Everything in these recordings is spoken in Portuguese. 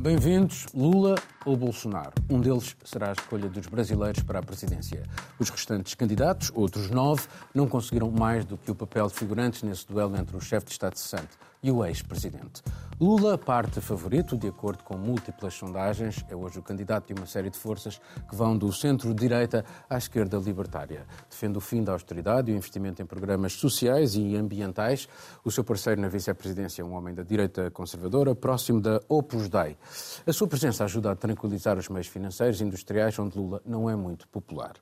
Bem-vindos, Lula ou Bolsonaro. Um deles será a escolha dos brasileiros para a presidência. Os restantes candidatos, outros nove, não conseguiram mais do que o papel de figurantes nesse duelo entre o chefe de Estado cessante e o ex-presidente. Lula parte favorito, de acordo com múltiplas sondagens, é hoje o candidato de uma série de forças que vão do centro-direita à esquerda libertária. Defende o fim da austeridade e o investimento em programas sociais e ambientais. O seu parceiro na vice-presidência é um homem da direita conservadora, próximo da Opus Dei. A sua presença ajuda a tranquilizar os meios financeiros e industriais, onde Lula não é muito popular.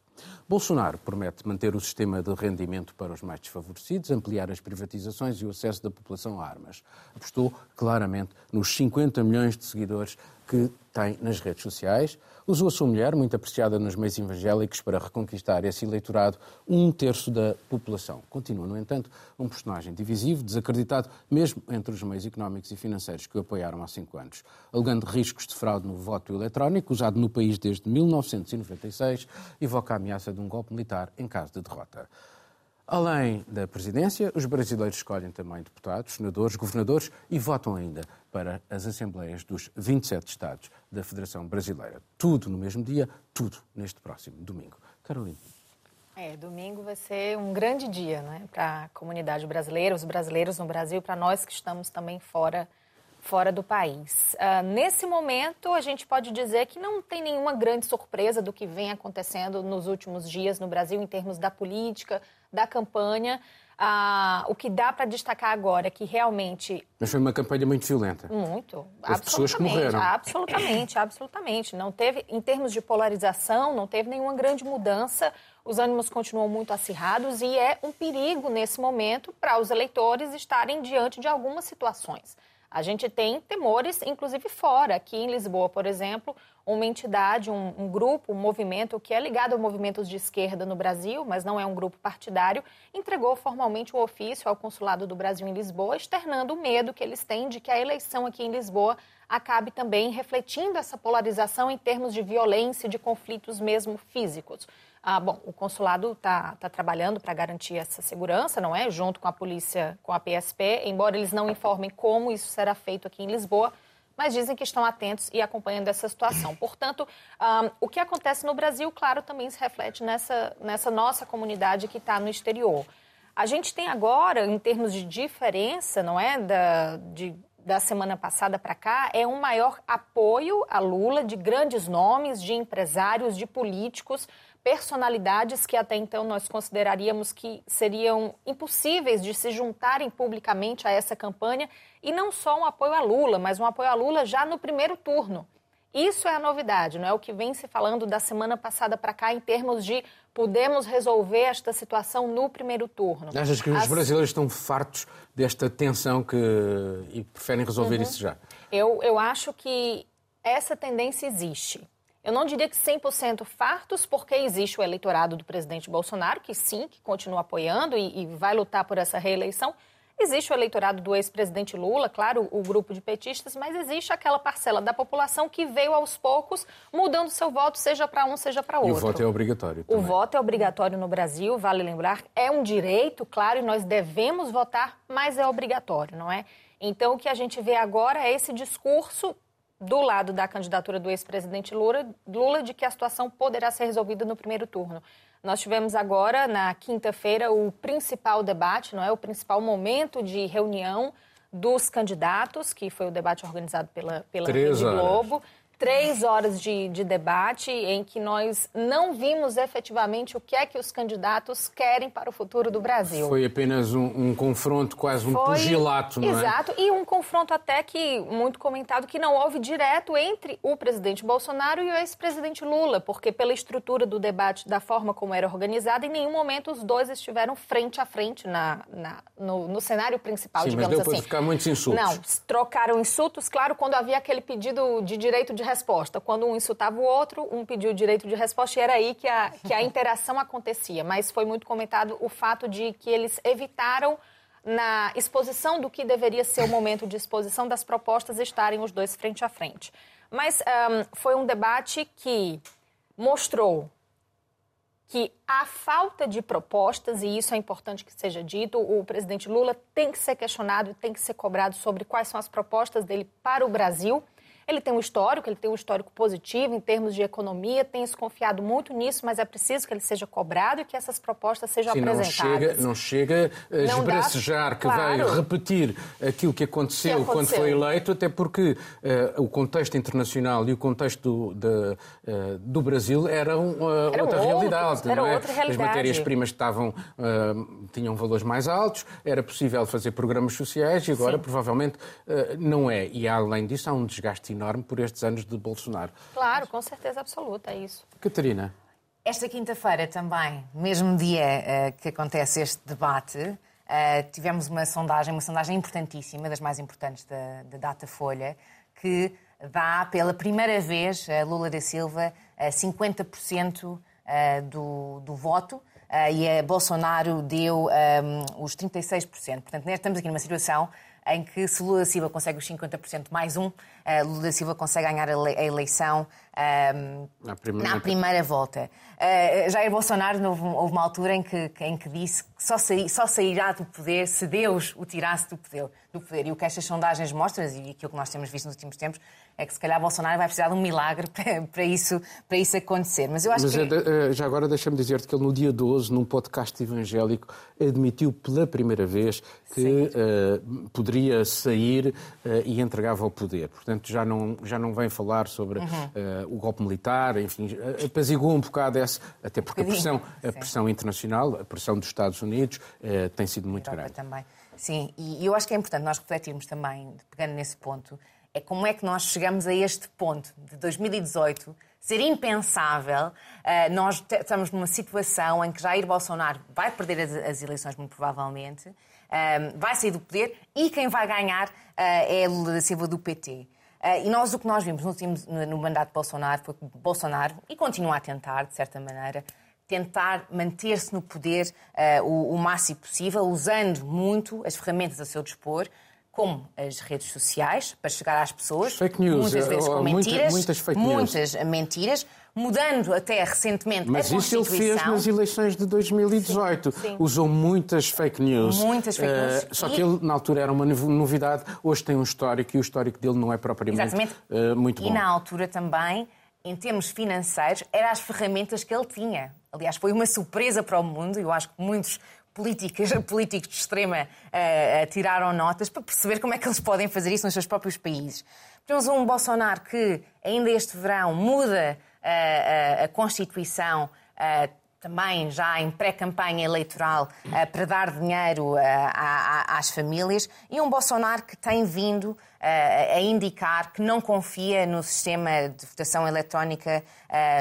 Bolsonaro promete manter o sistema de rendimento para os mais desfavorecidos, ampliar as privatizações e o acesso da população a armas. Apostou claramente nos 50 milhões de seguidores que tem nas redes sociais. Usou a sua mulher, muito apreciada nos meios evangélicos, para reconquistar esse eleitorado, um terço da população. Continua, no entanto, um personagem divisivo, desacreditado mesmo entre os meios económicos e financeiros que o apoiaram há cinco anos, alegando riscos de fraude no voto eletrónico, usado no país desde 1996, evoca a ameaça de um golpe militar em caso de derrota. Além da presidência, os brasileiros escolhem também deputados, senadores, governadores e votam ainda para as assembleias dos 27 Estados da Federação Brasileira. Tudo no mesmo dia, tudo neste próximo domingo. Carolina. É, domingo vai ser um grande dia né, para a comunidade brasileira, os brasileiros no Brasil, para nós que estamos também fora fora do país. Uh, nesse momento, a gente pode dizer que não tem nenhuma grande surpresa do que vem acontecendo nos últimos dias no Brasil em termos da política, da campanha. Uh, o que dá para destacar agora é que realmente. Mas foi uma campanha muito violenta. Muito. Houve pessoas que morreram. Absolutamente, absolutamente. Não teve, em termos de polarização, não teve nenhuma grande mudança. Os ânimos continuam muito acirrados e é um perigo nesse momento para os eleitores estarem diante de algumas situações. A gente tem temores, inclusive fora. Aqui em Lisboa, por exemplo, uma entidade, um, um, grupo, um movimento que é ligado a movimentos de esquerda no Brasil, mas não é um grupo partidário, entregou formalmente o um ofício ao Consulado do Brasil em Lisboa, externando o medo que eles têm de que a eleição aqui em Lisboa acabe também refletindo essa polarização em termos de violência, de conflitos mesmo físicos. Ah, bom, o consulado está tá trabalhando para garantir essa segurança, não é? Junto com a polícia, com a PSP, embora eles não informem como isso será feito aqui em Lisboa, mas dizem que estão atentos e acompanhando essa situação. Portanto, um, o que acontece no Brasil, claro, também se reflete nessa, nessa nossa comunidade que está no exterior. A gente tem agora, em termos de diferença, não é, da, de, da semana passada para cá, é um maior apoio a Lula de grandes nomes, de empresários, de políticos personalidades que até então nós consideraríamos que seriam impossíveis de se juntarem publicamente a essa campanha, e não só um apoio a Lula, mas um apoio a Lula já no primeiro turno. Isso é a novidade, não é o que vem se falando da semana passada para cá em termos de podemos resolver esta situação no primeiro turno. Achas que As... os brasileiros estão fartos desta tensão que... e preferem resolver uhum. isso já? Eu, eu acho que essa tendência existe. Eu não diria que 100% fartos, porque existe o eleitorado do presidente Bolsonaro, que sim, que continua apoiando e, e vai lutar por essa reeleição. Existe o eleitorado do ex-presidente Lula, claro, o grupo de petistas, mas existe aquela parcela da população que veio aos poucos mudando seu voto, seja para um, seja para outro. E o voto é obrigatório. Também. O voto é obrigatório no Brasil, vale lembrar, é um direito, claro, e nós devemos votar, mas é obrigatório, não é? Então, o que a gente vê agora é esse discurso do lado da candidatura do ex-presidente Lula, Lula de que a situação poderá ser resolvida no primeiro turno. Nós tivemos agora, na quinta-feira, o principal debate, não é? O principal momento de reunião dos candidatos, que foi o debate organizado pela, pela Rede Globo três horas de, de, debate em que nós não vimos efetivamente o que é que os candidatos querem para o futuro do Brasil. Foi apenas um, um confronto, quase um Foi, pugilato, não é? Exato, e um confronto até que, muito comentado, que não houve direto entre o presidente Bolsonaro e o ex-presidente Lula, porque pela estrutura do debate, da forma como era organizado, em nenhum momento os dois estiveram frente a frente na, na no, no, cenário principal, Sim, digamos mas deu assim. ficar muitos insultos. Não, trocaram insultos, claro, quando havia aquele pedido de direito de resposta. Quando um insultava o outro, um pediu o direito de resposta e era aí que a, que a interação acontecia. Mas foi muito comentado o fato de que eles evitaram na exposição do que deveria ser o momento de exposição das propostas estarem os dois frente a frente. Mas um, foi um debate que mostrou que a falta de propostas, e isso é importante que seja dito, o presidente Lula tem que ser questionado, tem que ser cobrado sobre quais são as propostas dele para o Brasil Ele tem um histórico, ele tem um histórico positivo em termos de economia, tem se confiado muito nisso, mas é preciso que ele seja cobrado e que essas propostas sejam Sim, apresentadas. Não chega, não chega a esbracejar que claro. vai repetir aquilo que aconteceu, que aconteceu, quando foi eleito, até porque uh, o contexto internacional e o contexto do, de, uh, do Brasil eram, uh, eram outra, outros, realidade, era é? outra realidade. As matérias-primas estavam, tinham valores mais altos, era possível fazer programas sociais e agora Sim. provavelmente não é. E além disso, há um desgaste enorme por estes anos de Bolsonaro. Claro, com certeza absoluta, é isso. Catarina. Esta quinta-feira também, mesmo dia uh, que acontece este debate, uh, tivemos uma sondagem, uma sondagem importantíssima, das mais importantes da, da Data Folha, que dá pela primeira vez a Lula da Silva 50% do, do voto. Uh, e a Bolsonaro deu um, os 36%. Portanto, estamos aqui numa situação em que se Lula da Silva consegue os 50% mais um, uh, Lula da Silva consegue ganhar a eleição um, na, primeira... na, primeira... volta. Uh, Jair Bolsonaro houve, houve, uma altura em que, em que disse que só, sair, só sairá do poder se Deus o tirasse do poder, do poder. E o que estas sondagens mostram, e aquilo que nós temos visto nos últimos tempos, é que se calhar Bolsonaro vai precisar de um milagre para, para, isso, para isso acontecer. Mas eu acho Mas que... É, já agora deixa-me dizer-te que ele no dia 12, num podcast evangélico, admitiu pela primeira vez que uh, poderia sair uh, e entregava o poder. Portanto, já não, já não vem falar sobre uhum. uh, o golpe militar, enfim, apaziguou um bocado esse, até porque a pressão, a pressão internacional, a pressão dos Estados Unidos tem sido muito grande. também. Sim, e eu acho que é importante nós refletirmos também, pegando nesse ponto, é como é que nós chegamos a este ponto de 2018 ser impensável. Uh, nós estamos numa situação em que Jair Bolsonaro vai perder as, eleições, muito provavelmente, uh, vai sair do poder e quem vai ganhar uh, é Lula da Silva do PT. e nós o que nós vimos no, último, no mandato de Bolsonaro foi que Bolsonaro, e continua a tentar, de certa maneira, tentar manter-se no poder o, o máximo possível, usando muito as ferramentas a seu dispor, como as redes sociais, para chegar às pessoas. Fake news. Muitas vezes com mentiras. Muitas, fake news. Muitas mentiras. Mudando até recentemente Mas a isso ele fez nas eleições de 2018. Sim, sim. Usou muitas fake news. Muitas fake news. Uh, só que ele, na altura, era uma novidade. Hoje tem um histórico e o histórico dele não é propriamente uh, muito bom. E na altura também, em termos financeiros, eram as ferramentas que ele tinha. Aliás, foi uma surpresa para o mundo. Eu acho que muitos políticas, políticos de extrema uh, tiraram notas para perceber como é que eles podem fazer isso nos seus próprios países. Temos um Bolsonaro que ainda este verão muda uh, a Constituição uh, também já em pré-campanha eleitoral para dar dinheiro às famílias e um Bolsonaro que tem vindo a indicar que não confia no sistema de votação eletrónica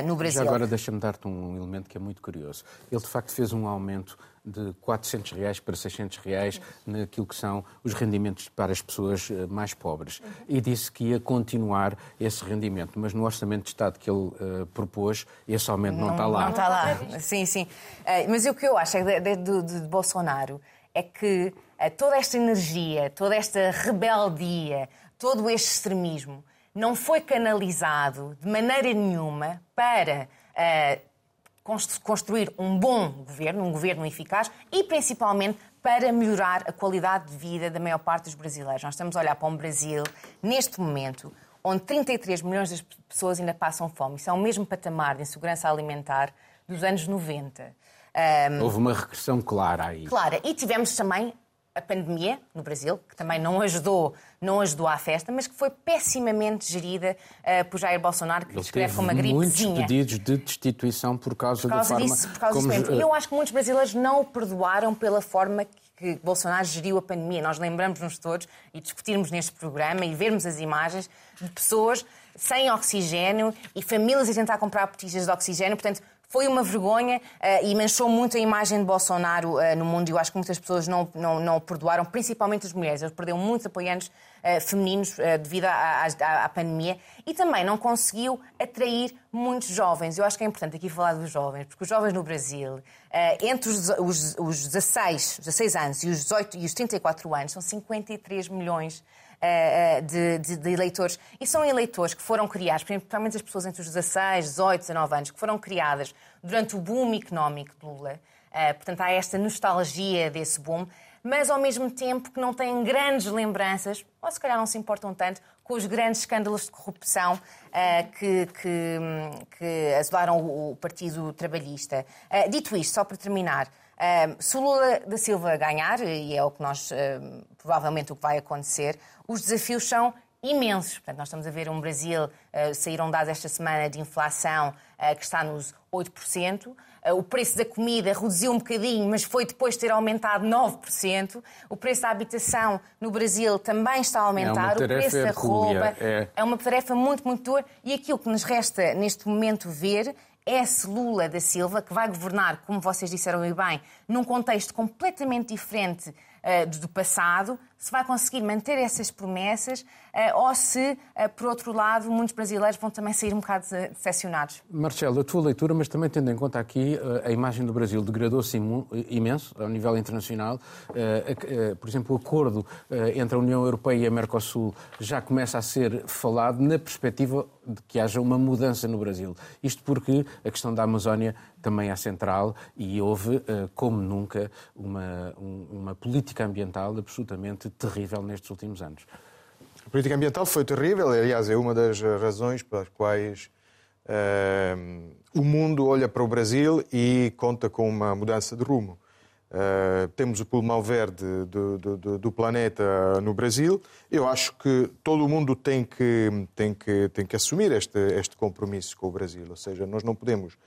no Brasil. Já agora deixa-me dar-te um elemento que é muito curioso. Ele de facto fez um aumento de 400 reais para 600 reais naquilo que são os rendimentos para as pessoas eh, mais pobres. E disse que ia continuar esse rendimento, mas no Orçamento de Estado que ele uh, propôs, esse aumento não, não, está lá. Não está lá, sim, sim. Uh, mas o que eu acho é de, de, de Bolsonaro é que uh, toda esta energia, toda esta rebeldia, todo este extremismo não foi canalizado de maneira nenhuma para construir um bom governo, um governo eficaz e principalmente para melhorar a qualidade de vida da maior parte dos brasileiros. Nós estamos a olhar para um Brasil, neste momento, onde 33 milhões de pessoas ainda passam fome. Isso é o mesmo patamar de insegurança alimentar dos anos 90. Um, Houve uma regressão clara aí. Clara. E tivemos também a pandemia no Brasil, que também não ajudou, não ajudou à festa, mas que foi pessimamente gerida uh, por Jair Bolsonaro, que Ele descreve como uma gripezinha. muitos pedidos de destituição por causa, por causa da forma... Disso, por causa como... disso. E eu acho que muitos brasileiros não o perdoaram pela forma que Bolsonaro geriu a pandemia. Nós lembramos-nos todos e discutirmos neste programa e vermos as imagens de pessoas sem oxigênio e famílias a tentar comprar botijas de oxigênio. Portanto, foi uma vergonha uh, e manchou muito a imagem de Bolsonaro uh, no mundo. Eu acho que muitas pessoas não, não, não o perdoaram, principalmente as mulheres. Ele perdeu muitos apoiantes uh, femininos devido à, à, à, pandemia e também não conseguiu atrair muitos jovens. Eu acho que é importante aqui falar dos jovens, porque os jovens no Brasil, entre os, os, os 16, 16 anos e os 18 e os 34 anos, são 53 milhões de, de, de, eleitores. E são eleitores que foram criados, principalmente as pessoas entre os 16, 18, 19 anos, que foram criadas durante o boom económico de Lula. Uh, portanto, há esta nostalgia desse boom, mas ao mesmo tempo que não têm grandes lembranças, ou se calhar não se importam tanto, com os grandes escândalos de corrupção uh, que, que, que assolaram o Partido Trabalhista. Uh, dito isto, só para terminar, uh, se o Lula da Silva ganhar, e é o que nós, provavelmente o que vai acontecer, os desafios são imensos. Portanto, nós estamos a ver um Brasil, saíram dados esta semana de inflação que está nos 8%. Eh, o preço da comida reduziu um bocadinho, mas foi depois de ter aumentado 9%. O preço da habitação no Brasil também está a aumentar. É o preço da roupa é... é uma tarefa muito, muito dura. E aquilo que nos resta neste momento ver é esse Lula da Silva que vai governar, como vocês disseram bem, num contexto completamente diferente uh, do passado, se vai conseguir manter essas promessas uh, ou se, uh, por outro lado, muitos brasileiros vão também sair um bocado decepcionados. Marcelo, a tua leitura, mas também tendo em conta aqui a imagem do Brasil degradou-se imenso ao nível internacional. Por exemplo, o acordo entre a União Europeia e a Mercosul já começa a ser falado na perspectiva de que haja uma mudança no Brasil. Isto porque a questão da Amazónia também é central e houve, como nunca, uma, uma política ambiental absolutamente terrível nestes últimos anos. A política ambiental foi terrível, aliás, é uma das razões pelas quais uh, o mundo olha para o Brasil e conta com uma mudança de rumo. Uh, temos o pulmão verde do, do, do, planeta no Brasil. Eu acho que todo o mundo tem que, tem que, tem que assumir este, este compromisso com o Brasil. Ou seja, nós não podemos uh,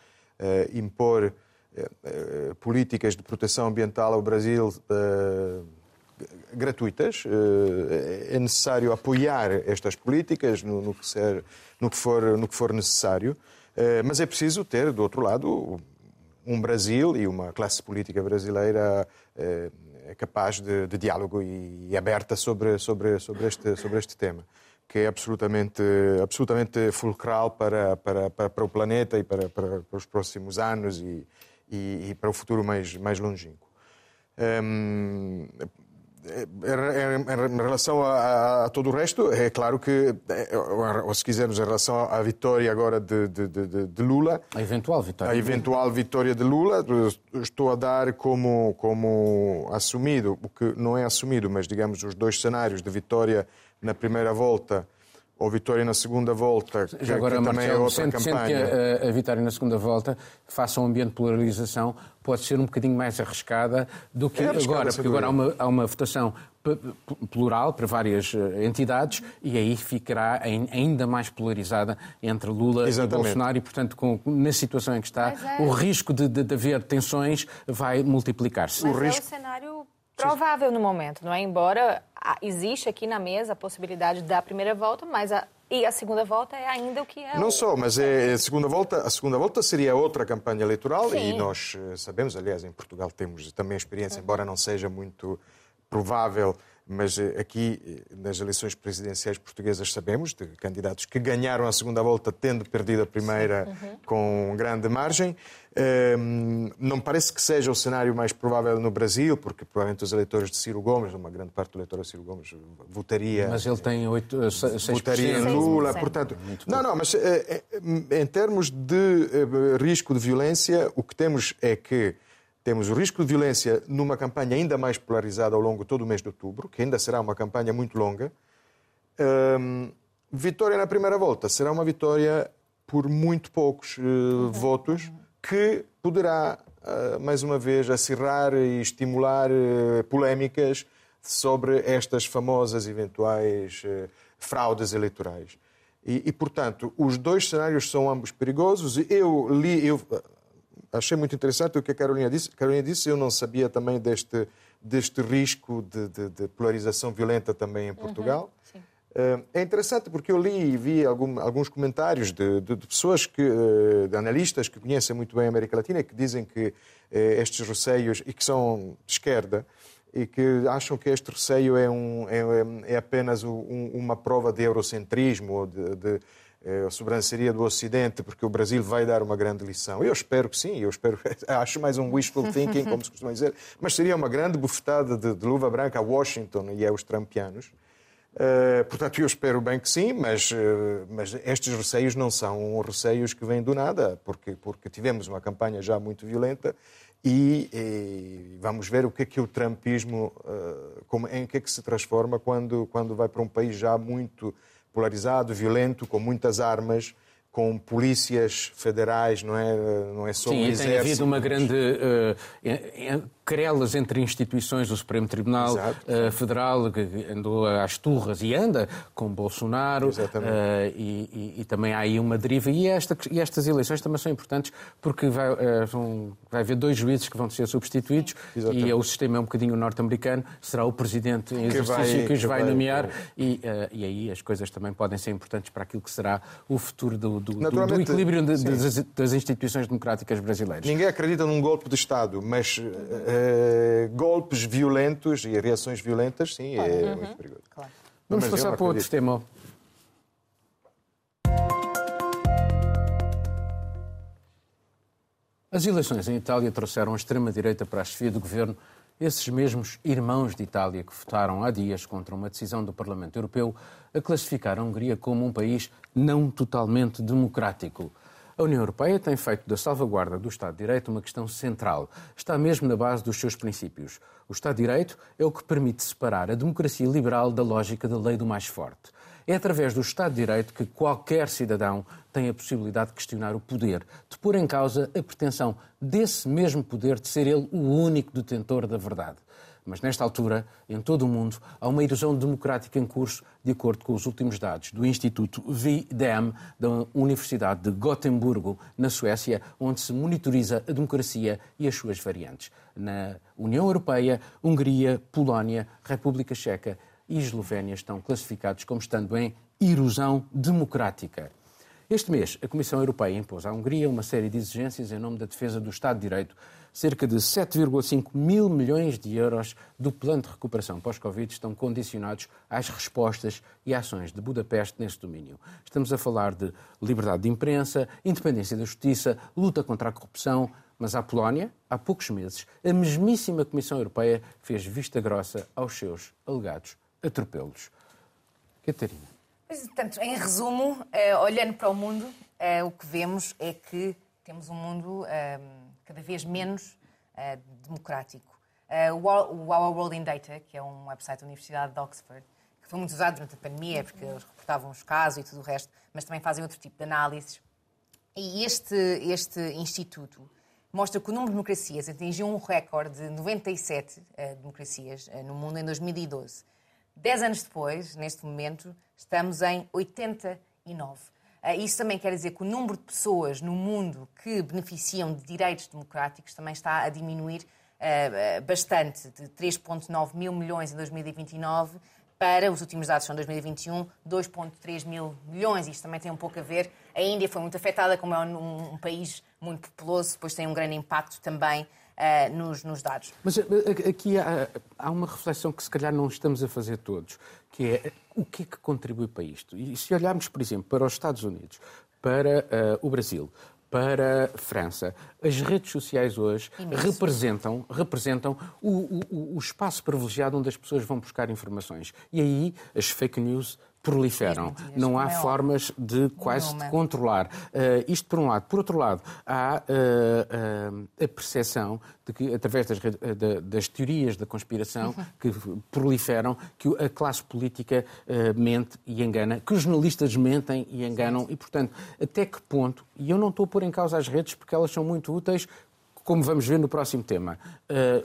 impor uh, políticas de proteção ambiental ao Brasil gratuitas. Eh, é necessário apoiar estas políticas no, no, que, ser, no, que, for, no que for necessário, eh, mas é preciso ter, do outro lado, um Brasil e uma classe política brasileira eh, capaz de, de diálogo e, aberta sobre, sobre, sobre, este, sobre este tema que é absolutamente, absolutamente fulcral para, para, para, para o planeta e para, para, para os próximos anos e, e, e, para o futuro mais, mais longínquo. Um, em relação a, a, todo o resto, é claro que, é, ou se quisermos, em relação à vitória agora de, de, de, de Lula. A eventual vitória. A eventual vitória de Lula, estou a dar como, como assumido, o que não é assumido, mas digamos os dois cenários de vitória na primeira volta ou vitória na segunda volta, que, Já agora, que também é Marcelo, é outra sente, campanha. Sente que a, a, vitória na segunda volta, face a um ambiente de polarização, pode ser um bocadinho mais arriscada do que é agora, porque agora há uma, há uma votação plural para várias eh, entidades e aí ficará ainda mais polarizada entre Lula Exatamente. e Bolsonaro e, portanto, com, na situação em que está, é. o risco de, de, de, haver tensões vai multiplicar-se. Mas o risco... é o cenário provável no momento, não é? Embora existe aqui na mesa a possibilidade da primeira volta, mas a, e a segunda volta é ainda o que é. Não o... só, mas é a segunda volta. A segunda volta seria outra campanha eleitoral Sim. e nós eh, sabemos, aliás, em Portugal temos também experiência, embora não seja muito provável mas eh, aqui eh, nas eleições presidenciais portuguesas sabemos de candidatos que ganharam a segunda volta tendo perdido a primeira uhum. com grande margem. Um, não parece que seja o cenário mais provável no Brasil, porque provavelmente os eleitores de Ciro Gomes, uma grande parte do eleitorado de Ciro Gomes, votaria. Mas ele tem 8, 6%. Votaria em Lula, portanto. Não, não, mas em termos de risco de violência, o que temos é que temos o risco de violência numa campanha ainda mais polarizada ao longo de todo o mês de outubro, que ainda será uma campanha muito longa. Um, vitória na primeira volta será uma vitória por muito poucos uh, votos, que poderá, uh, mais uma vez, acirrar e estimular uh, polémicas sobre estas famosas eventuais fraudes eleitorais. E, e, portanto, os dois cenários são ambos perigosos. Eu li, eu achei muito interessante o que a Carolina disse. Carolina disse, eu não sabia também deste, deste risco de, de, de polarização violenta também em Portugal. Uhum, é interessante porque eu li e vi algum, alguns comentários de, de, de, pessoas, que, eh, de analistas que conhecem muito bem a América Latina, que dizem que eh, estes receios, e que são de esquerda, e que acham que este receio é, um, é, é apenas um, uma prova de eurocentrismo ou de, de a sobranceria do Ocidente, porque o Brasil vai dar uma grande lição. Eu espero que sim, eu espero, acho mais um wishful thinking, como se costuma dizer, mas seria uma grande bufetada de, de luva branca a Washington e aos trampianos. Uh, portanto, eu espero bem que sim, mas, uh, mas estes receios não são receios que vêm do nada, porque, porque tivemos uma campanha já muito violenta e, e vamos ver o que é que o trumpismo, uh, como, em que é que se transforma quando, quando vai para um país já muito polarizado, violento, com muitas armas, com polícias federais, não é, não é só Sim, um exército. tem havido uma grande uh, querelas entre instituições do Supremo Tribunal uh, Federal, que andou às turras e anda com Bolsonaro, uh, e, e, e, também há aí uma deriva. E, esta, e, estas eleições também são importantes porque vai, uh, vão, vai haver dois juízes que vão ser substituídos Exatamente. e o sistema é um bocadinho norte-americano, será o presidente em exercício que, vai, que os vai, vai nomear e, e, aí as coisas também podem ser importantes para aquilo que será o futuro do, do, do, equilíbrio de, das, das, instituições democráticas brasileiras. Ninguém acredita num golpe de Estado, mas uh, golpes violentos e reações violentas, sim, é uhum. muito perigoso. Claro. Vamos Mas passar para outro tema. As eleições em Itália trouxeram a extrema-direita para a chefia do governo esses mesmos irmãos de Itália que votaram há dias contra uma decisão do Parlamento Europeu a classificar a Hungria como um país não totalmente democrático. A União Europeia tem feito da salvaguarda do Estado de Direito uma questão central. Está mesmo na base dos seus princípios. O Estado de Direito é o que permite separar a democracia liberal da lógica da lei do mais forte. É através do Estado de Direito que qualquer cidadão tem a possibilidade de questionar o poder, de pôr em causa a pretensão desse mesmo poder de ser ele o único detentor da verdade. Mas nesta altura, em todo o mundo, há uma erosão democrática em curso, de acordo com os últimos dados do Instituto VDEM da Universidade de Gotemburgo, na Suécia, onde se monitoriza a democracia e as suas variantes. Na União Europeia, Hungria, Polónia, República Checa e Eslovénia estão classificados como estando em erosão democrática. Este mês, a Comissão Europeia impôs à Hungria uma série de exigências em nome da defesa do Estado de Direito, cerca de 7,5 mil milhões de euros do plano de recuperação pós-Covid estão condicionados às respostas e ações de Budapeste neste domínio. Estamos a falar de liberdade de imprensa, independência da justiça, luta contra a corrupção, mas a Polónia, há poucos meses, a mesmíssima Comissão Europeia fez vista grossa aos seus alegados atropelos. Catarina. Portanto, em resumo, eh, olhando para o mundo, eh, o que vemos é que temos um mundo eh, cada vez menos uh, democrático. O Our World in Data, que é um website da Universidade de Oxford, que foi muito usado durante a pandemia, porque eles reportavam os casos e tudo o resto, mas também fazem outro tipo de análises. E este, este instituto mostra que o número de democracias atingiu um recorde de 97 uh, democracias no mundo em 2012. Dez anos depois, neste momento, estamos em 89. Ah, isso também quer dizer que o número de pessoas no mundo que beneficiam de direitos democráticos também está a diminuir ah, ah, bastante, de 3,9 mil milhões em 2029 para os últimos dados são 2021, 2,3 mil milhões. Isto também tem um pouco a ver. A Índia foi muito afetada, como é um, um país muito populoso, depois tem um grande impacto também uh, nos, nos, dados. Mas aqui há, há, uma reflexão que se calhar não estamos a fazer todos, que é o que é que contribui para isto? E se olharmos, por exemplo, para os Estados Unidos, para uh, o Brasil, para a França. As redes sociais hoje representam, representam o, o, o, espaço privilegiado onde as pessoas vão buscar informações. E aí as fake news proliferam. Não há é formas de quase de controlar. Uh, isto por um lado. Por outro lado, há uh, uh, a percepção de que, através das, das teorias da conspiração uhum. que proliferam, que a classe política mente e engana, que os jornalistas mentem e enganam. E, portanto, até que ponto, e eu não estou a pôr em causa as redes porque elas são muito úteis, como vamos ver no próximo tema,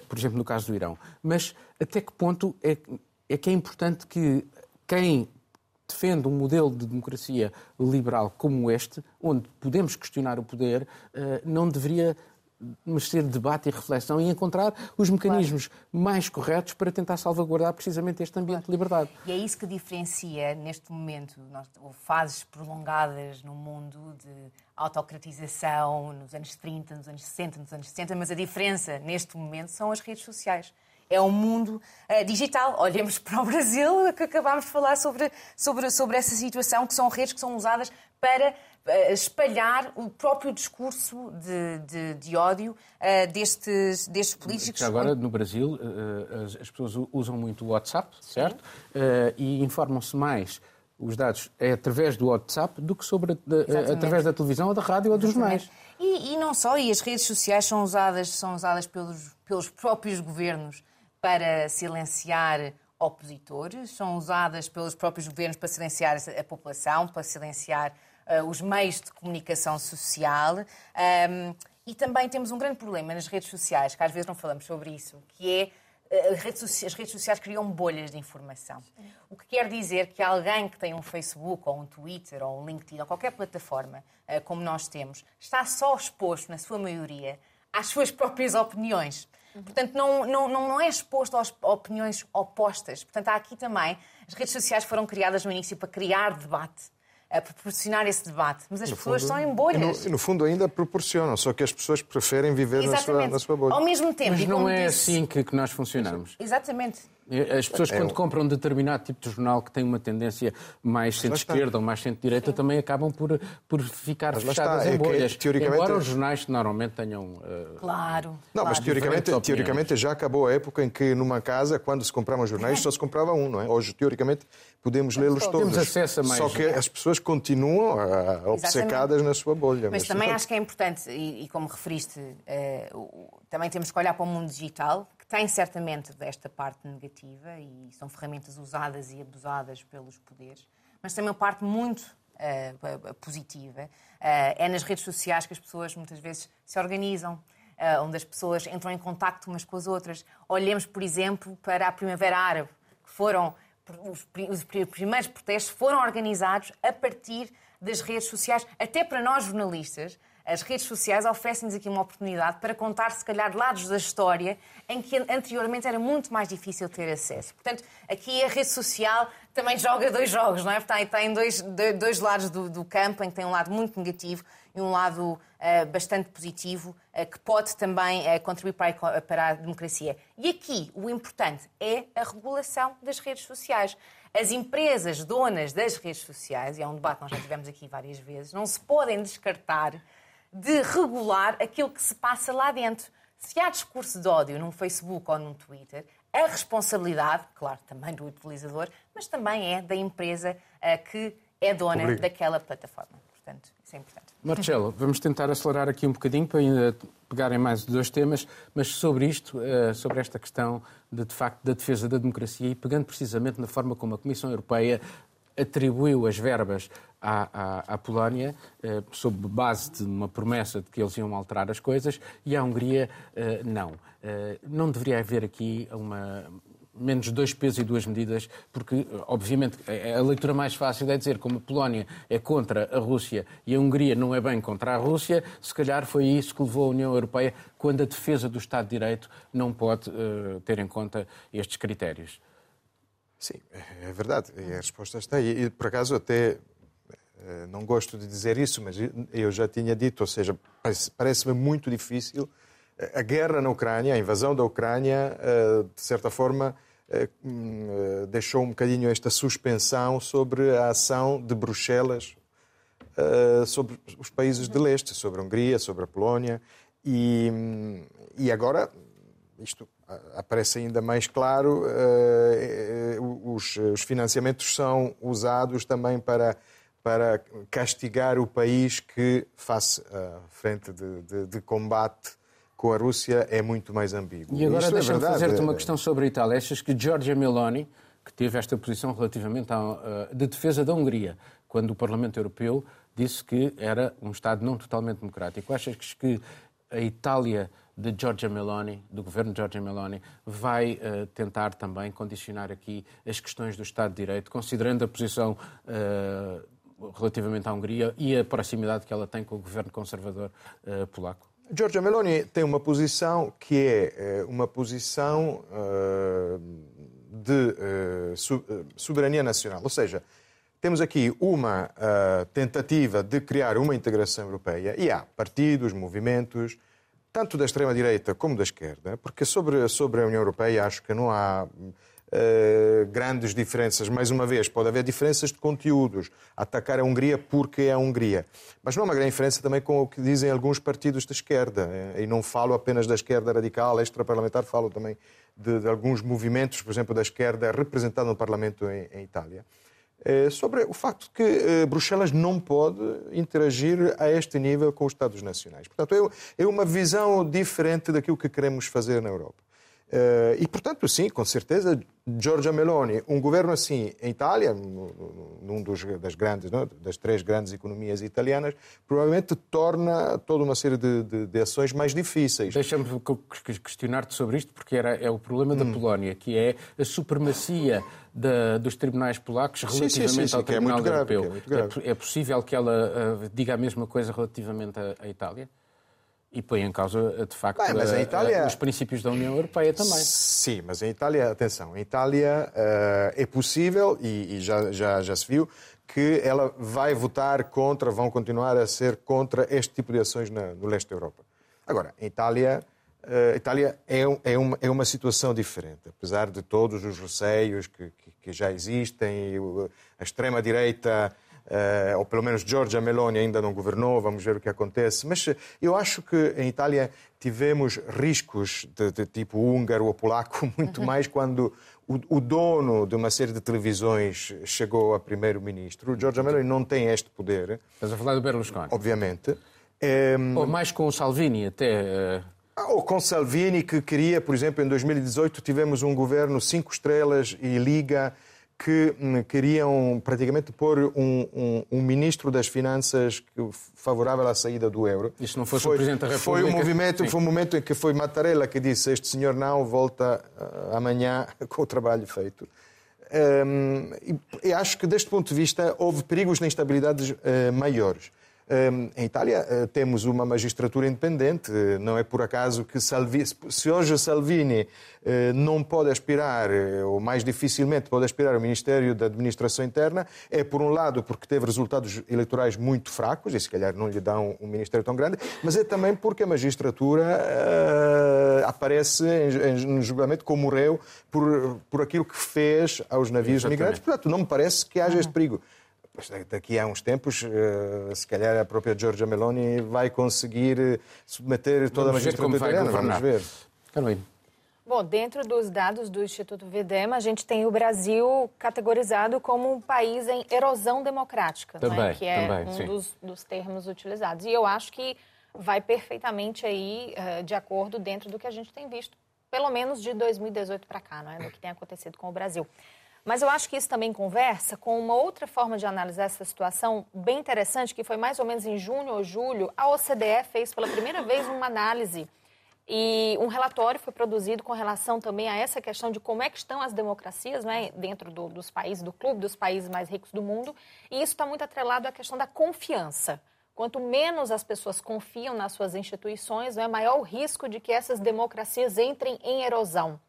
por exemplo, no caso do Irão, mas até que ponto é, é que é importante que quem defende um modelo de democracia liberal como este, onde podemos questionar o poder, eh, não deveria merecer debate e reflexão e encontrar os mecanismos claro. mais corretos para tentar salvaguardar precisamente este ambiente claro. de liberdade. E é isso que diferencia, neste momento, nós, fases prolongadas no mundo de autocratização, nos anos 30, nos anos 60, nos anos 70, mas a diferença neste momento são as redes sociais é um mundo uh, digital. Olhemos para o Brasil, que acabámos de falar sobre, sobre, sobre essa situação, que são redes que são usadas para uh, espalhar o próprio discurso de, de, de ódio uh, destes, destes políticos. Já agora, no Brasil, as, as, pessoas usam muito o WhatsApp, certo? e informam-se mais os dados é através do WhatsApp do que sobre a, através da televisão ou da rádio ou dos jornais. E, e, não só, e as redes sociais são usadas, são usadas pelos, pelos próprios governos para silenciar opositores, são usadas pelos próprios governos para silenciar a população, para silenciar uh, os meios de comunicação social. Um, e também temos um grande problema nas redes sociais, que às vezes não falamos sobre isso, que é as redes sociais criam bolhas de informação. O que quer dizer que alguém que tem um Facebook ou um Twitter ou um LinkedIn ou qualquer plataforma como nós temos está só exposto, na sua maioria, às suas próprias opiniões. Portanto, não, não, não é exposto às opiniões opostas. Portanto, há aqui também. As redes sociais foram criadas no início para criar debate a proporcionar esse debate. Mas as no pessoas fundo, estão em bolhas. No, no, fundo ainda proporcionam, só que as pessoas preferem viver na sua, na sua, bolha. Ao mesmo tempo. Mas não é disse... assim que, que nós funcionamos. Exatamente. As pessoas, quando é, compram um determinado tipo de jornal que tem uma tendência mais centro-esquerda ou mais centro-direita, também acabam por, por ficar mas fechadas está, em bolhas. É que, teoricamente... Embora os jornais normalmente tenham. Uh, claro. Não, claro. mas teoricamente, teoricamente já acabou a época em que numa casa, quando se compravam jornais, só se comprava um, não é? Hoje, teoricamente, podemos lê-los todos. Temos acesso a mais. Só que as pessoas continuam uh, obcecadas na sua bolha. Mas, mas também acho que é importante, e, e como referiste, uh, também temos que olhar para o mundo digital, que tem certamente desta parte negativa e são ferramentas usadas e abusadas pelos poderes, mas tem uma parte muito uh, positiva. Uh, é nas redes sociais que as pessoas muitas vezes se organizam, uh, onde as pessoas entram em contacto umas com as outras. Olhemos, por exemplo, para a Primavera Árabe, que foram os, os primeiros protestos foram organizados a partir das redes sociais, até para nós jornalistas as redes sociais oferecem-nos aqui uma oportunidade para contar, se calhar, lados da história em que anteriormente era muito mais difícil ter acesso. Portanto, aqui a rede social também joga dois jogos, não é? Tem, tem dois, dois lados do, do campo, em que tem um lado muito negativo e um lado uh, bastante positivo, uh, que pode também uh, contribuir para a, para a democracia. E aqui o importante é a regulação das redes sociais. As empresas donas das redes sociais, e é um debate que nós já tivemos aqui várias vezes, não se podem descartar de regular aquilo que se passa lá dentro. Se há discurso de ódio num Facebook ou num Twitter, a responsabilidade, claro, também do utilizador, mas também é da empresa uh, que é dona Obrigado. daquela plataforma. Portanto, isso é importante. Marcelo, vamos tentar acelerar aqui um bocadinho para ainda pegarem mais dois temas, mas sobre isto, uh, sobre esta questão de, de facto da defesa da democracia e pegando precisamente na forma como a Comissão Europeia atribuiu as verbas à, à, à Polónia eh, sob base de uma promessa de que eles iam alterar as coisas e à Hungria eh, não. Eh, não deveria haver aqui uma, menos dois pesos e duas medidas, porque, obviamente, a leitura mais fácil é dizer como a Polónia é contra a Rússia e a Hungria não é bem contra a Rússia, se calhar foi isso que levou a União Europeia quando a defesa do Estado de Direito não pode uh, ter em conta estes critérios. Sim, é verdade. E a resposta está aí. E, por acaso, até não gosto de dizer isso, mas eu já tinha dito, ou seja, parece-me muito difícil. Eh, a guerra na Ucrânia, a invasão da Ucrânia, eh, de certa forma, hum, deixou um bocadinho esta suspensão sobre a ação de Bruxelas sobre os países de leste, sobre a Hungria, sobre a Polónia. E, hum, e agora, isto aparece ainda mais claro, eh, eh, os financiamentos são usados também para para castigar o país que, face à frente de, de, de, combate com a Rússia, é muito mais ambíguo. E agora é deixa-me é fazer-te uma questão sobre a Itália. Achas que Giorgia Meloni, que teve esta posição relativamente à, de defesa da Hungria, quando o Parlamento Europeu disse que era um Estado não totalmente democrático, achas que a Itália de Giorgia Meloni, do governo de Giorgia Meloni, vai uh, tentar também condicionar aqui as questões do Estado de Direito, considerando a posição uh, relativamente à Hungria e a proximidade que ela tem com o governo conservador uh, polaco? Giorgia Meloni tem uma posição que é uma posição de soberania nacional, ou seja, temos aqui uma tentativa de criar uma integração europeia e há partidos, movimentos, tanto da extrema-direita como da esquerda, porque sobre, sobre a União Europeia acho que não há uh, grandes diferenças. Mais uma vez, pode haver diferenças de conteúdos. Atacar a Hungria porque é a Hungria. Mas não há uma grande diferença também com o que dizem alguns partidos da esquerda. Eh, e não falo apenas da esquerda radical, extra-parlamentar, falo também de, de, alguns movimentos, por exemplo, da esquerda representada no Parlamento em, em Itália. Eh, sobre o facto de que Bruxelas não pode interagir a este nível com os Estados nacionais. Portanto, é, é uma visão diferente daquilo que queremos fazer na Europa. Uh, e, portanto, sim, com certeza, Giorgia Meloni, um governo assim em Itália, num dos, das grandes, não? das três grandes economias italianas, provavelmente torna toda uma série de, de, de ações mais difíceis. Deixa-me questionar-te sobre isto, porque era, é o problema da hum. Polónia, que é a supremacia da, dos tribunais polacos relativamente sim, sim, sim, ao é Tribunal é Europeu. É, é, é, possível que ela uh, diga a mesma coisa relativamente à Itália? E põe em causa, de facto, Bem, a, Itália... a, os princípios da União Europeia também. Sim, mas em Itália, atenção, em Itália uh, é possível, e, e já, já, já se viu, que ela vai votar contra, vão continuar a ser contra este tipo de ações na, no leste da Europa. Agora, em Itália, uh, Itália é, é, uma, é uma situação diferente, apesar de todos os receios que, que, que já existem, a extrema-direita uh, ou pelo menos Giorgia Meloni ainda não governou, vamos ver o que acontece. Mas eu acho que em Itália tivemos riscos de, de tipo húngaro ou polaco muito uhum. mais quando o, o, dono de uma série de televisões chegou a primeiro-ministro. Giorgia Meloni não tem este poder. Estás a falar do Berlusconi? Obviamente. Ehm, ou mais com o Salvini até... Uh... Ou com Salvini, que queria, por exemplo, em 2018 tivemos um governo cinco estrelas e liga que hum, queriam praticamente pôr um, um, um, ministro das Finanças favorável à saída do euro. Isto não fosse foi, o Presidente da República? Foi um, movimento, foi um momento em que foi Mattarella que disse este senhor não volta uh, amanhã com o trabalho feito. Um, e, acho que deste ponto de vista houve perigos de instabilidades uh, maiores. Em Itália eh, temos uma magistratura independente, não é por acaso que Salvini, se hoje Salvini eh, não pode aspirar, eh, ou mais dificilmente pode aspirar ao Ministério da Administração Interna, é por um lado porque teve resultados eleitorais muito fracos, e se calhar não lhe dão um ministério tão grande, mas é também porque a magistratura uh, aparece em, julgamento como réu por, por aquilo que fez aos navios Exatamente. migrantes. Portanto, não me parece que haja este perigo daqui a uns tempos, eh, se calhar a própria Giorgia Meloni vai conseguir eh, submeter toda Vamos a magistratura italiana. Vamos ver. Carolina. Bom, dentro dos dados do Instituto Videma, a gente tem o Brasil categorizado como um país em erosão democrática, também, é? que é também, um dos, dos, termos utilizados. E eu acho que vai perfeitamente aí uh, de acordo dentro do que a gente tem visto, pelo menos de 2018 para cá, não é? do que tem acontecido com o Brasil. Mas eu acho que isso também conversa com uma outra forma de analisar essa situação bem interessante, que foi mais ou menos em junho ou julho, a OCDE fez pela primeira vez uma análise e um relatório foi produzido com relação também a essa questão de como é que estão as democracias né, dentro do, dos países, do clube dos países mais ricos do mundo. E isso está muito atrelado à questão da confiança. Quanto menos as pessoas confiam nas suas instituições, é maior o risco de que essas democracias entrem em erosão.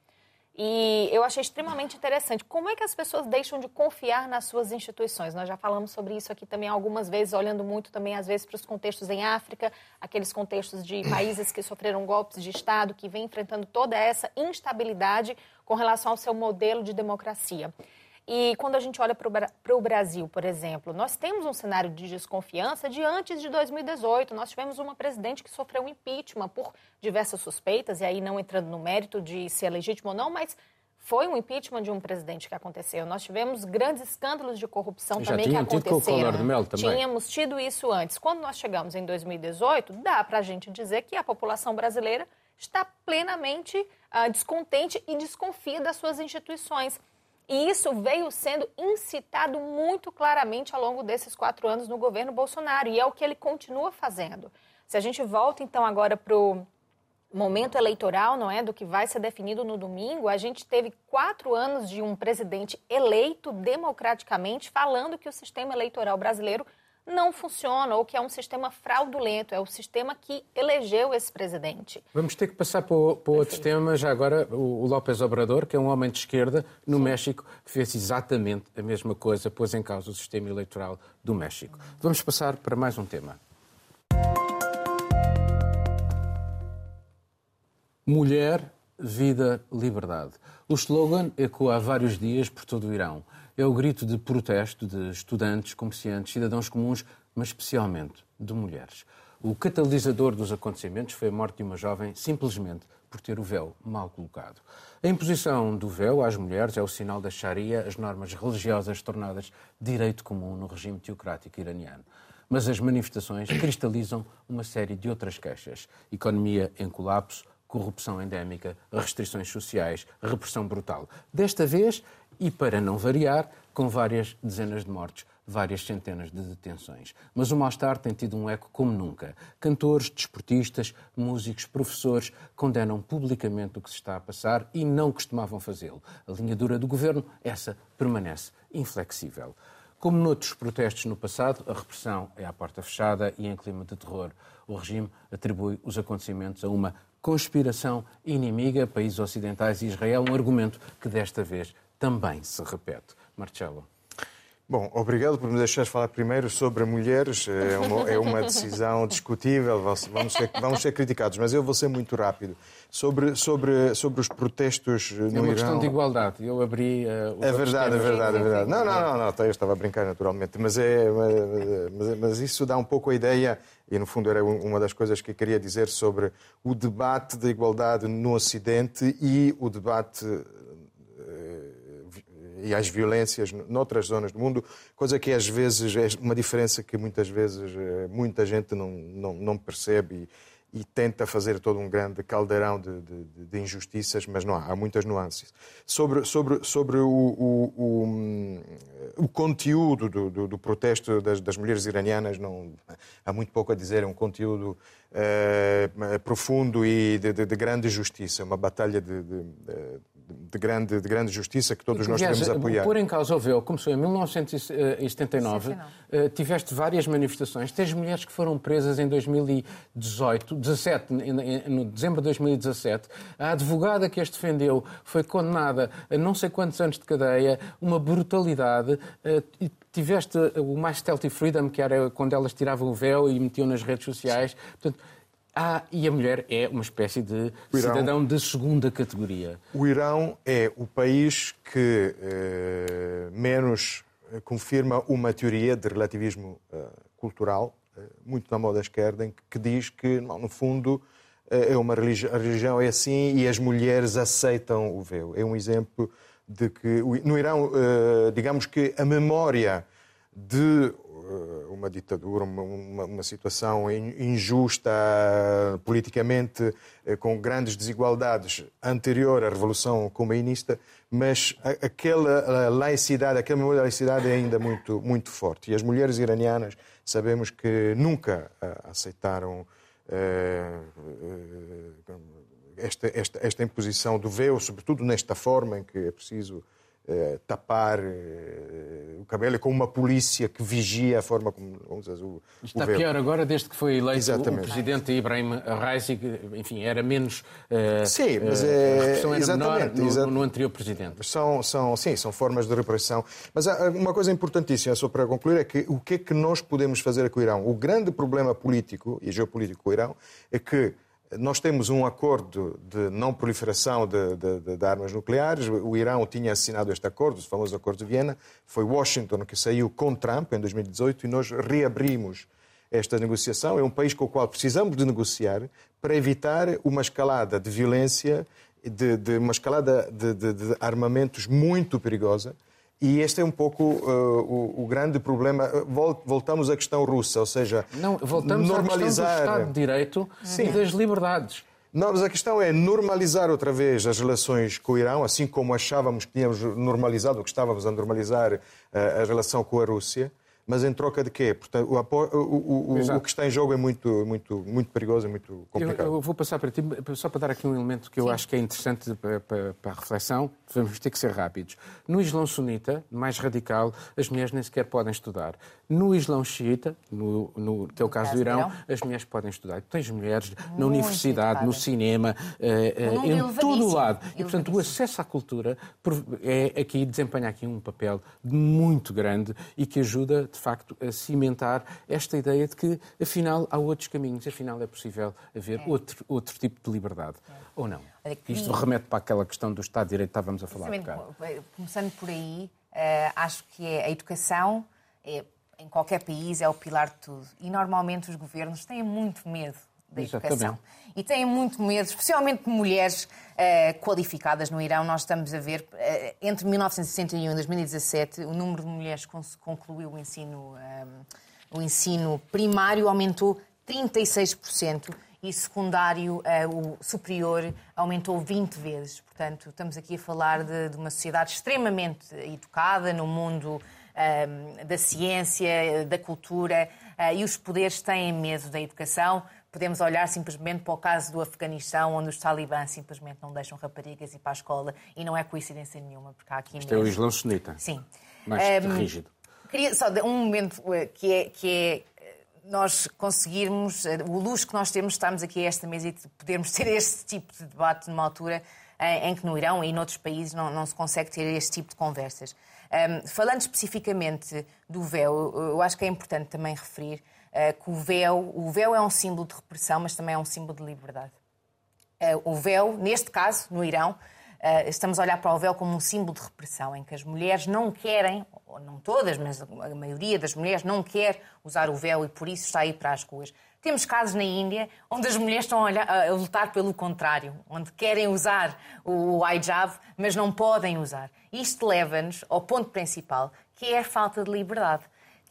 E eu achei extremamente interessante. Como é que as pessoas deixam de confiar nas suas instituições? Nós já falamos sobre isso aqui também algumas vezes, olhando muito também, às vezes, para os contextos em África, aqueles contextos de países que sofreram golpes de Estado, que vêm enfrentando toda essa instabilidade com relação ao seu modelo de democracia. E quando a gente olha para o Brasil, por exemplo, nós temos um cenário de desconfiança de antes de 2018. Nós tivemos uma presidente que sofreu um impeachment por diversas suspeitas, e aí não entrando no mérito de se é legítimo ou não, mas foi um impeachment de um presidente que aconteceu. Nós tivemos grandes escândalos de corrupção Já também que aconteceram. Tido com o também. Tínhamos tido isso antes. Quando nós chegamos em 2018, dá para a gente dizer que a população brasileira está plenamente uh, descontente e desconfia das suas instituições. E isso veio sendo incitado muito claramente ao longo desses quatro anos no governo Bolsonaro, e é o que ele continua fazendo. Se a gente volta então agora para o momento eleitoral, não é, do que vai ser definido no domingo, a gente teve quatro anos de um presidente eleito democraticamente falando que o sistema eleitoral brasileiro não funciona ou que é um sistema fraudulento, é o sistema que elegeu esse presidente. Vamos ter que passar para, o, para outro tema, já agora, o, López Obrador, que é um homem de esquerda no Sim. México, que fez exatamente a mesma coisa, pôs em causa o sistema eleitoral do México. Vamos passar para mais um tema. Mulher, vida, liberdade. O slogan ecoa há vários dias por todo o Irão é o grito de protesto de estudantes, comerciantes, cidadãos comuns, mas especialmente de mulheres. O catalisador dos acontecimentos foi a morte de uma jovem simplesmente por ter o véu mal colocado. A imposição do véu às mulheres é o sinal da Sharia, as normas religiosas tornadas direito comum no regime teocrático iraniano. Mas as manifestações cristalizam uma série de outras queixas. Economia em colapso, corrupção endémica, restrições sociais, repressão brutal. Desta vez, e para não variar, com várias dezenas de mortes várias centenas de detenções. Mas o mal-estar tem tido um eco como nunca. Cantores, desportistas, músicos, professores condenam publicamente o que se está a passar e não costumavam fazê-lo. A linha dura do governo, essa permanece inflexível. Como noutros protestos no passado, a repressão é à porta fechada e em clima de terror. O regime atribui os acontecimentos a uma conspiração inimiga, países ocidentais e Israel, um argumento que desta vez também se repete. Marcelo. Bom, obrigado por me deixares falar primeiro sobre mulheres. É uma, é uma decisão discutível, vamos ser, vamos ser, criticados, mas eu vou ser muito rápido. Sobre, sobre, sobre os protestos no Irão... É uma questão de igualdade. Eu abri uh, É verdade, é verdade, é verdade. Não, não, não, não, eu estava a brincar naturalmente, mas, é, mas, mas isso dá um pouco a ideia, e no fundo era uma das coisas que eu queria dizer sobre o debate da igualdade no Ocidente e o debate e às violências noutras zonas do mundo, coisa que às vezes é uma diferença que muitas vezes eh, muita gente não, não, não percebe e, e, tenta fazer todo um grande caldeirão de, de, de, injustiças, mas não há, há muitas nuances. Sobre, sobre, sobre o, o, o, o conteúdo do, do, do protesto das, das, mulheres iranianas, não, há muito pouco a dizer, é um conteúdo eh, profundo e de, grande justiça, uma batalha de de grande, de grande justiça que todos nós devemos apoiar. Por em causa o véu começou em 1979, uh, tiveste várias manifestações, tens mulheres que foram presas em 2018, 17, no dezembro de 2017, a advogada que as defendeu foi condenada a não sei quantos anos de cadeia, uma brutalidade, uh, tiveste o mais stealthy freedom, que era quando elas tiravam o véu e metiam nas redes sociais, portanto, ah, e a mulher é uma espécie de Irão, cidadão de segunda categoria. O Irão é o país que eh, menos confirma uma teoria de relativismo eh, cultural, eh, muito na moda esquerda, que diz que, no fundo, eh, é uma religião, a religião é assim e as mulheres aceitam o véu. É um exemplo de que no Irão, eh, digamos que a memória de eh, uma ditadura, uma, uma, uma, situação injusta politicamente, eh, com grandes desigualdades anterior à Revolução Comunista, mas aquela laicidade, aquela memória da laicidade é ainda muito, muito forte. E as mulheres iranianas sabemos que nunca eh, aceitaram esta, esta, esta imposição do véu, sobretudo nesta forma em que é preciso eh, tapar eh, o cabelo, é como uma polícia que vigia a forma como vamos dizer, o, Está o pior agora, desde que foi eleito Exatamente. o presidente Ibrahim Raisi, que, enfim, era menos. Sim, mas é. A menor no, no, anterior presidente. São, são, sim, são formas de repressão. Mas há uma coisa importantíssima, só para concluir, é que o que é que nós podemos fazer com o Irão? O grande problema político e geopolítico com o Irão é que nós temos um acordo de não proliferação de, de, de, armas nucleares. O Irão tinha assinado este acordo, o famoso Acordo de Viena. Foi Washington que saiu com Trump em 2018 e nós reabrimos esta negociação. É um país com o qual precisamos de negociar para evitar uma escalada de violência, de, de uma escalada de armamentos muito perigosa e este é um pouco uh, o, o, grande problema. Voltamos à questão russa, ou seja, Não, voltamos normalizar. À questão do Estado de Direito Sim. e das liberdades. Não, mas a questão é normalizar outra vez as relações com o Irão, assim como achávamos que tínhamos normalizado, ou que estávamos a normalizar a relação com a Rússia mas em troca de quê? Portanto, o, o, o, o, que está em jogo é muito, muito, muito perigoso e muito complicado. Eu, eu, vou passar para ti, só para dar aqui um elemento que eu Sim. acho que é interessante para, para, para, a reflexão, vamos ter que ser rápidos. No Islão sunita, mais radical, as mulheres nem sequer podem estudar. No Islão xiita, no, no, que é o caso, do Irão, as mulheres podem estudar. Tens mulheres muito na universidade, no cinema, eh, eh, em todo o lado. E, portanto, o acesso à cultura é aqui, desempenha aqui um papel muito grande e que ajuda de facto, a cimentar esta ideia de que, afinal, há outros caminhos, afinal, é possível haver é. outro, outro tipo de liberdade. É. Ou não? Isto remete para aquela questão do Estado de Direito que estávamos a falar. Começando por aí, uh, acho que é a educação, é, em qualquer país, é o pilar de tudo. E, normalmente, os governos têm muito medo da educação. Exatamente. E têm muito medo, especialmente mulheres uh, qualificadas no Irão. Nós estamos a ver, uh, entre 1961 e 2017, o número de mulheres que concluiu o ensino, um, eh, o ensino primário aumentou 36%. e secundário, uh, o superior, aumentou 20 vezes. Portanto, estamos aqui a falar de, de uma sociedade extremamente educada no mundo da ciência, da cultura, uh, e os poderes têm medo da educação. Podemos olhar simplesmente para o caso do Afeganistão, onde os talibãs simplesmente não deixam raparigas ir para a escola, e não é coincidência nenhuma, porque há aqui. Isto mesmo... é o Islão sunita. Sim. Mais um, rígido. Queria só um momento que é, que é nós conseguirmos, eh, o luxo que nós temos, estamos aqui a esta mesa e podermos ter este tipo de debate numa altura em, em que no Irão e noutros países não, não, se consegue ter este tipo de conversas. Um, falando especificamente do véu, eu acho que é importante também referir uh, que o véu, o véu é um símbolo de repressão, mas também é um símbolo de liberdade. Uh, o véu, neste caso, no Irão, Uh, estamos a olhar para o véu como um símbolo de repressão, em que as mulheres não querem, ou não todas, mas a maioria das mulheres não quer usar o véu e por isso está a ir para as ruas. Temos casos na Índia onde as mulheres estão a, olhar, a lutar pelo contrário, onde querem usar o hijab, mas não podem usar. Isto leva-nos ao ponto principal, que é a falta de liberdade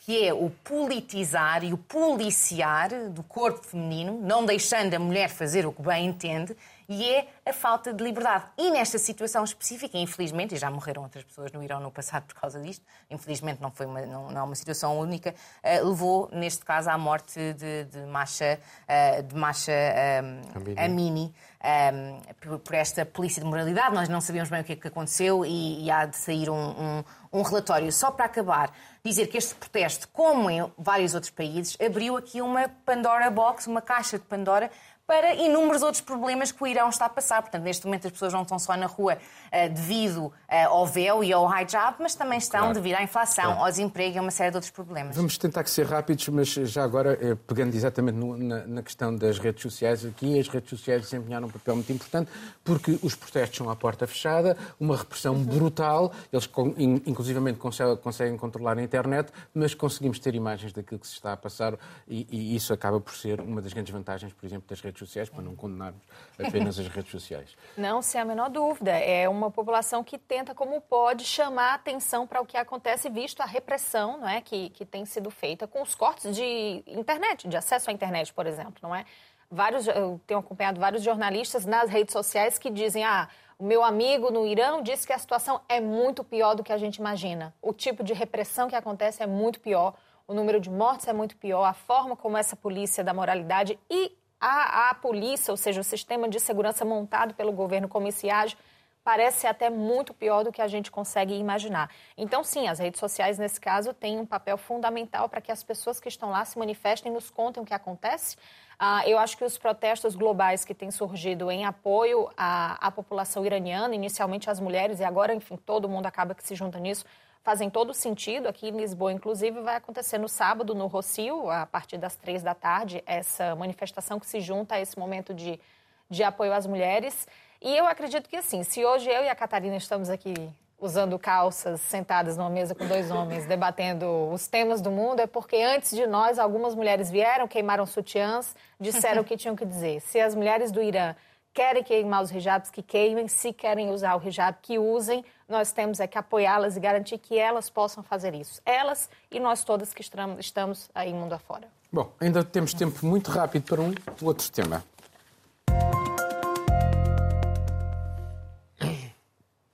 que é o politizar e o policiar do corpo feminino, não deixando a mulher fazer o que bem entende, e é a falta de liberdade. E nesta situação específica, infelizmente, e já morreram outras pessoas no Irão no passado por causa disto, infelizmente não, foi uma, não, não é uma situação única, uh, levou, neste caso, à morte de, de Masha, uh, de Masha um, eh, Amini, um, por, por, esta polícia de moralidade. Nós não sabemos bem o que é que aconteceu e, e há de sair um, um, um relatório. Só para acabar, dizer que este protesto, como em vários outros países, abriu aqui uma Pandora Box, uma caixa de Pandora, para inúmeros outros problemas que o Irão está a passar. Portanto, neste momento as pessoas não estão só na rua uh, devido uh, ao véu e ao hijab, mas também estão claro. devido à inflação, claro. ao desemprego e a uma série de outros problemas. Vamos tentar ser rápidos, mas já agora, eh, pegando exatamente no, na, na, questão das redes sociais, aqui as redes sociais desempenharam um papel muito importante, porque os protestos são à porta fechada, uma repressão uhum. brutal, eles inclusivamente conseguem, conseguem, controlar a internet, mas conseguimos ter imagens daquilo que se está a passar e, e isso acaba por ser uma das grandes vantagens, por exemplo, das redes redes sociais, para não condenarmos apenas as redes sociais. Não, sem a menor dúvida. É uma população que tenta, como pode, chamar atenção para o que acontece, visto a repressão não é, que, que tem sido feita com os cortes de internet, de acesso à internet, por exemplo. Não é? Vários, eu tenho acompanhado vários jornalistas nas redes sociais que dizem: ah, o meu amigo no Irã disse que a situação é muito pior do que a gente imagina. O tipo de repressão que acontece é muito pior, o número de mortes é muito pior, a forma como essa polícia da moralidade e a, a polícia, ou seja, o sistema de segurança montado pelo governo como esse age, parece até muito pior do que a gente consegue imaginar. Então, sim, as redes sociais, nesse caso, têm um papel fundamental para que as pessoas que estão lá se manifestem e nos contem o que acontece. Ah, eu acho que os protestos globais que têm surgido em apoio à, à população iraniana, inicialmente as mulheres, e agora, enfim, todo mundo acaba que se junta nisso, fazem todo sentido. Aqui em Lisboa, inclusive, vai acontecer no sábado, no Rocio, a partir das três da tarde, essa manifestação que se junta a esse momento de, de apoio às mulheres. E eu acredito que, assim, se hoje eu e a Catarina estamos aqui usando calças, sentadas numa mesa com dois homens, debatendo os temas do mundo, é porque antes de nós, algumas mulheres vieram, queimaram sutiãs, disseram o que tinham que dizer. Se as mulheres do Irã querem queimar os hijabs, que queimem. Se querem usar o hijab, que usem. Nós temos é que apoiá-las e garantir que elas possam fazer isso. Elas e nós todas que estamos aí mundo afora. Bom, ainda temos tempo muito rápido para um outro tema.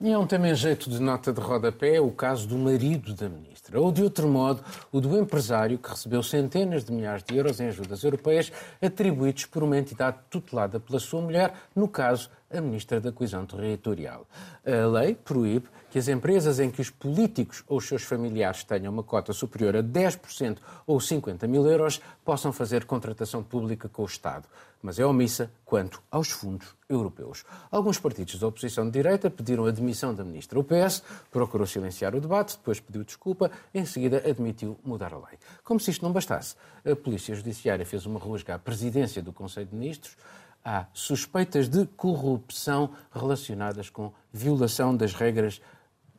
E é um tema em jeito de nota de rodapé o caso do marido da ministra. Ou, de outro modo, o do empresário que recebeu centenas de milhares de euros em ajudas europeias atribuídos por uma entidade tutelada pela sua mulher, no caso, a Ministra da Coesão Territorial. A lei proíbe que as empresas em que os políticos ou os seus familiares tenham uma cota superior a 10% ou 50 mil euros possam fazer contratação pública com o Estado, mas é omissa quanto aos fundos europeus. Alguns partidos da oposição de direita pediram a demissão da ministra. O PS procurou silenciar o debate, depois pediu desculpa, em seguida admitiu mudar a lei. Como se isto não bastasse, a Polícia Judiciária fez uma rusga à presidência do Conselho de Ministros há suspeitas de corrupção relacionadas com violação das regras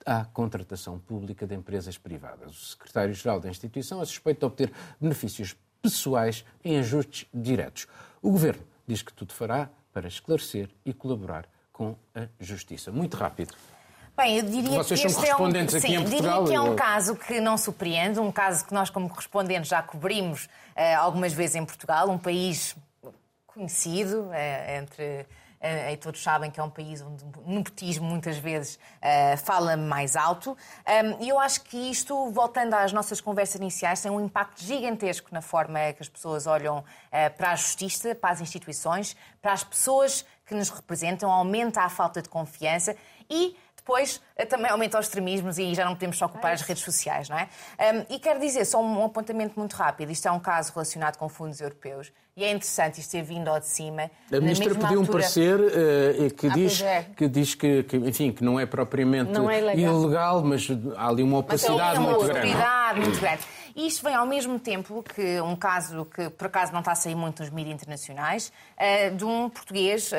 à contratação pública de empresas privadas. O secretário-geral da instituição é suspeito de obter benefícios pessoais em ajustes diretos. O governo diz que tudo fará para esclarecer e colaborar com a justiça. Muito rápido. Bem, eu diria Vocês que são correspondentes é um, aqui sim, em Portugal. Diria que é um caso que não surpreende, um caso que nós, como correspondentes, já cobrimos uh, algumas vezes em Portugal, um país conhecido é, entre Uh, e todos sabem que é um país onde o nepotismo muitas vezes fala mais alto. Um, e eu acho que isto, voltando às nossas conversas iniciais, tem um impacto gigantesco na forma que as pessoas olham para a justiça, para as instituições, para as pessoas que nos representam, aumenta a falta de confiança e depois também aumenta os extremismos e já não podemos só ocupar é as redes sociais, não é? Um, e quero dizer, só um apontamento muito rápido, isto é um caso relacionado com fundos europeus. E é interessante isto ter vindo ao de cima. A ministra pediu altura... um parecer uh, que, ah, diz, é. que diz que, que, enfim, que não é propriamente não é ilegal. mas há ali uma opacidade uma muito grande. Opacidade muito grande. E isto vem ao mesmo tempo que um caso que por acaso não está a sair muito nos mídias internacionais, uh, de um português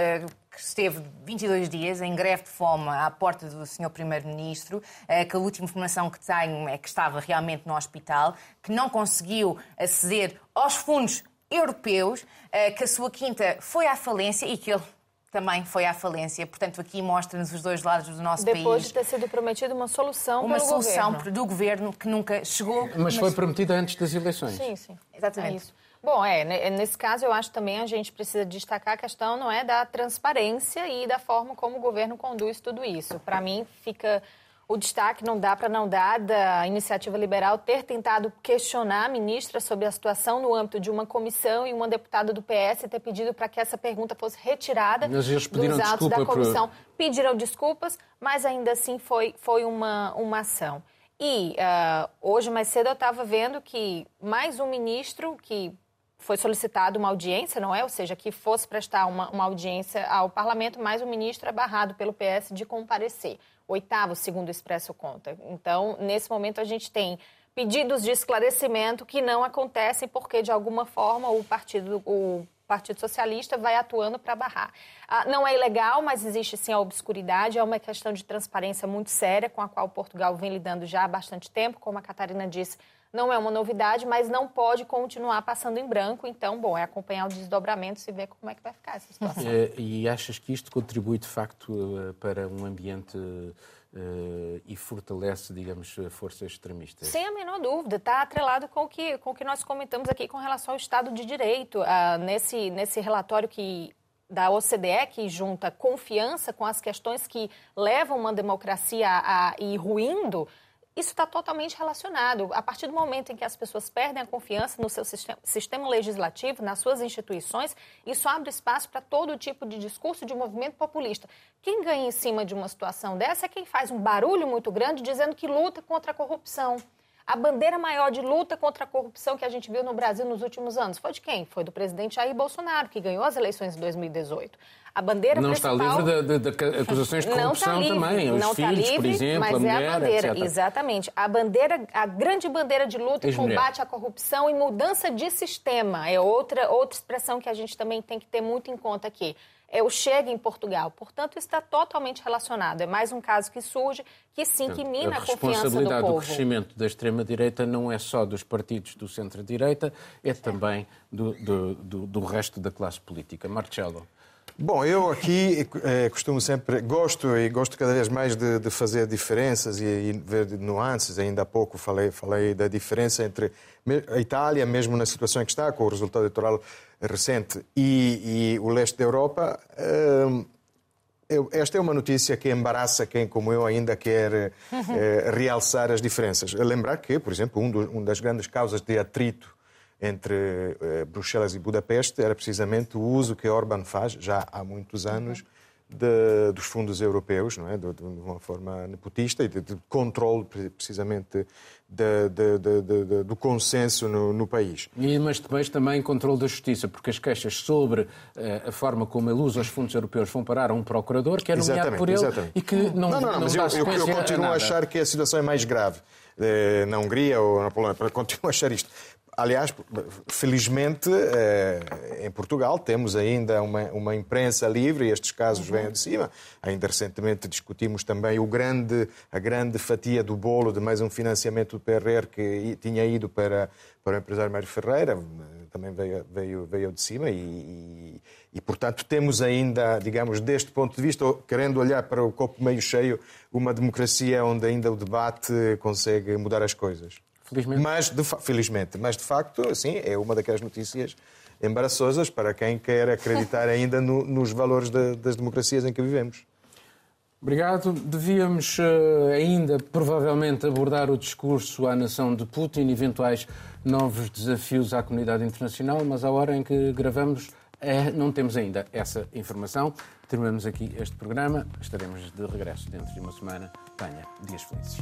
que esteve 22 dias em greve de fome à porta do Sr. Primeiro-Ministro, que a última informação que tenho é que estava realmente no hospital, que não conseguiu aceder aos fundos europeus, eh, que a sua quinta foi à falência e que ele também foi à falência. Portanto, aqui mostra-nos os dois lados do nosso Depois país. Depois de ter sido prometida uma solução Uma solução governo. do governo que nunca chegou. Mas, mas, foi prometida antes das eleições. Sim, sim. Exatamente. É Bom, é, nesse caso eu acho também a gente precisa destacar a questão não é da transparência e da forma como o governo conduz tudo isso. Para mim fica o destaque não dá para não dar da iniciativa liberal ter tentado questionar a ministra sobre a situação no âmbito de uma comissão e uma deputada do PS ter pedido para que essa pergunta fosse retirada dos autos da comissão. Pediram desculpas, mas ainda assim foi, foi uma, uma ação. E uh, hoje, mais cedo, eu estava vendo que mais um ministro que foi solicitado uma audiência, não é? Ou seja, que fosse prestar uma, uma audiência ao parlamento, mas o ministro é barrado pelo PS de comparecer oitavo, segundo o Expresso conta. Então, nesse momento, a gente tem pedidos de esclarecimento que não acontecem porque, de alguma forma, o Partido, o Partido Socialista vai atuando para barrar. Ah, não é ilegal, mas existe sim a obscuridade, é uma questão de transparência muito séria com a qual Portugal vem lidando já há bastante tempo, como a Catarina disse não é uma novidade, mas não pode continuar passando em branco. Então, bom, é acompanhar o desdobramento e ver como é que vai ficar essa situação. É, e achas que isto contribui, de facto, eh, para um ambiente Uh, e fortalece, digamos, forças extremistas? Sem a menor dúvida. Está atrelado com o, que, com o que nós comentamos aqui com relação ao Estado de Direito. Uh, nesse, nesse relatório que da OCDE, que junta confiança com as questões que levam uma democracia a, a ir ruindo, isso está totalmente relacionado. A partir do momento em que as pessoas perdem a confiança no seu sistema, sistema legislativo, nas suas instituições, isso abre espaço para todo tipo de discurso de movimento populista. Quem ganha em cima de uma situação dessa é quem faz um barulho muito grande dizendo que luta contra a corrupção. A bandeira maior de luta contra a corrupção que a gente viu no Brasil nos últimos anos foi de quem? Foi do presidente Jair Bolsonaro, que ganhou as eleições em 2018. A bandeira não principal... está livre de, de, de acusações de corrupção livre, também. Os não filhos, está livre, por exemplo, mas a mulher, é a bandeira, etc. exatamente. A bandeira, a grande bandeira de luta e combate à corrupção e mudança de sistema é outra outra expressão que a gente também tem que ter muito em conta aqui é o Chega em Portugal. Portanto, está totalmente relacionado. É mais um caso que surge que sim, que mina a, a confiança do povo. A responsabilidade do crescimento da extrema-direita não é só dos partidos do centro-direita, é também do, do, do, do resto da classe política. Marcelo. Bom, eu aqui eh, costumo sempre, gosto e gosto cada vez mais de, de fazer diferenças e, e, ver nuances. Ainda há pouco falei, falei da diferença entre a Itália, mesmo na situação em que está, com o resultado eleitoral recente, e, e o leste da Europa. Eh, esta é uma notícia que embaraça quem, como eu, ainda quer eh, realçar as diferenças. Lembrar que, por exemplo, um, do, um das grandes causas de atrito entre uh, Bruxelas e Budapeste era precisamente o uso que Orban faz, já há muitos anos, de, dos fundos europeus, não é? de, de uma forma nepotista e de, de controle, precisamente, do consenso no, no, país. E, mas depois também controle da justiça, porque as queixas sobre uh, a forma como ele usa os fundos europeus vão parar a um procurador que é nomeado exatamente, por ele exatamente. e que não Não, não, não, não mas eu, eu, eu, continuo a, a achar que a situação é mais grave eh, na Hungria ou na Polónia. Continuo a achar isto. Aliás, felizmente, eh, em Portugal temos ainda uma, uma imprensa livre e estes casos uhum. vêm de cima. Ainda recentemente discutimos também o grande, a grande fatia do bolo de mais um financiamento do PRR que tinha ido para, para o empresário Mário Ferreira, também veio, veio, veio de cima e, e, e, portanto, temos ainda, digamos, deste ponto de vista, querendo olhar para o copo meio cheio, uma democracia onde ainda o debate consegue mudar as coisas. Felizmente. Mas, de, felizmente. Mas, de facto, sim, é uma daquelas notícias embaraçosas para quem quer acreditar ainda no, nos valores de, das democracias em que vivemos. Obrigado. Devíamos uh, ainda, provavelmente, abordar o discurso à nação de Putin, eventuais novos desafios à comunidade internacional, mas à hora em que gravamos é, não temos ainda essa informação. Terminamos aqui este programa. Estaremos de regresso dentro de uma semana. Tenha dias felizes.